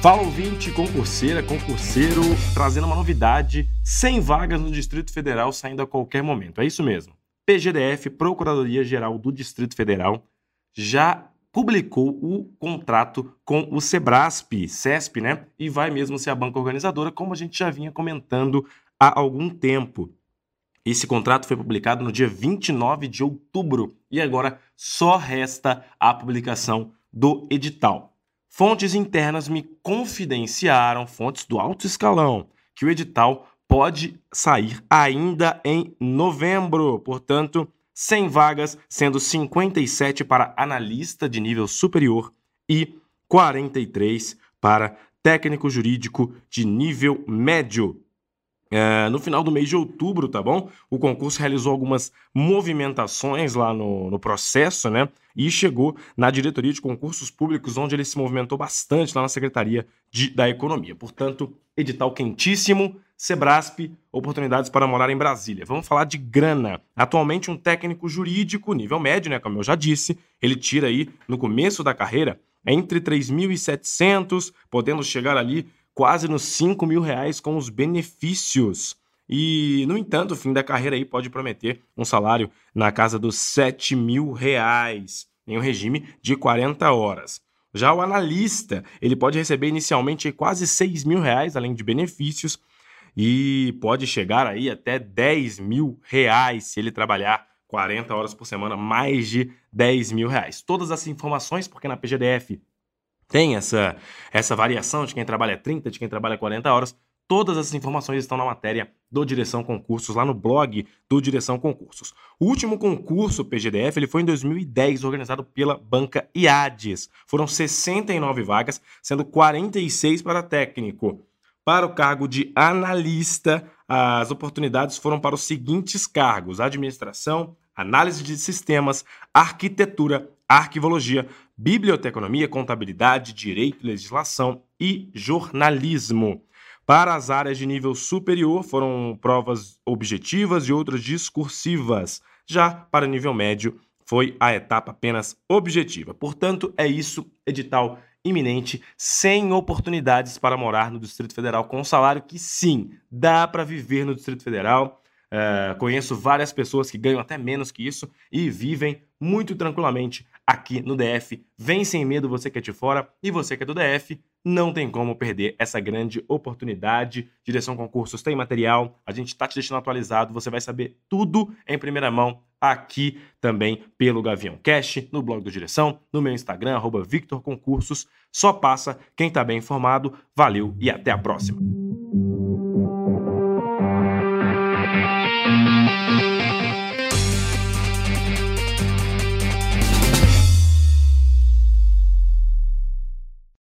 Fala ouvinte, concurseira, concurseiro, trazendo uma novidade: 100 vagas no Distrito Federal saindo a qualquer momento. É isso mesmo. PGDF, Procuradoria Geral do Distrito Federal, já publicou o contrato com o Sebrasp, CESP, né? E vai mesmo ser a banca organizadora, como a gente já vinha comentando há algum tempo. Esse contrato foi publicado no dia 29 de outubro e agora só resta a publicação do edital. Fontes internas me confidenciaram, fontes do alto escalão, que o edital pode sair ainda em novembro. Portanto, 100 vagas, sendo 57 para analista de nível superior e 43 para técnico jurídico de nível médio. É, no final do mês de outubro, tá bom? O concurso realizou algumas movimentações lá no, no processo, né? E chegou na diretoria de concursos públicos, onde ele se movimentou bastante lá na Secretaria de, da Economia. Portanto, edital quentíssimo, Sebrasp, oportunidades para morar em Brasília. Vamos falar de grana. Atualmente, um técnico jurídico, nível médio, né? Como eu já disse, ele tira aí, no começo da carreira, entre 3.700, podendo chegar ali quase nos 5 mil reais com os benefícios. E, no entanto, o fim da carreira aí pode prometer um salário na casa dos 7 mil reais, em um regime de 40 horas. Já o analista, ele pode receber inicialmente quase 6 mil reais, além de benefícios, e pode chegar aí até 10 mil reais se ele trabalhar 40 horas por semana, mais de 10 mil reais. Todas as informações, porque na PGDF tem essa, essa variação de quem trabalha 30, de quem trabalha 40 horas. Todas essas informações estão na matéria do Direção Concursos, lá no blog do Direção Concursos. O último concurso PGDF ele foi em 2010, organizado pela banca IADES. Foram 69 vagas, sendo 46 para técnico. Para o cargo de analista, as oportunidades foram para os seguintes cargos: administração, análise de sistemas, arquitetura, arquivologia, biblioteconomia, contabilidade, direito, legislação e jornalismo. Para as áreas de nível superior, foram provas objetivas e outras discursivas. Já para nível médio, foi a etapa apenas objetiva. Portanto, é isso, edital iminente, sem oportunidades para morar no Distrito Federal, com um salário que sim, dá para viver no Distrito Federal. Uh, conheço várias pessoas que ganham até menos que isso e vivem muito tranquilamente aqui no DF. Vem sem medo você que é de fora e você que é do DF, não tem como perder essa grande oportunidade. Direção Concursos tem material, a gente está te deixando atualizado, você vai saber tudo em primeira mão aqui também pelo Gavião Cash, no blog do Direção, no meu Instagram, arroba Victor Concursos. Só passa quem está bem informado. Valeu e até a próxima.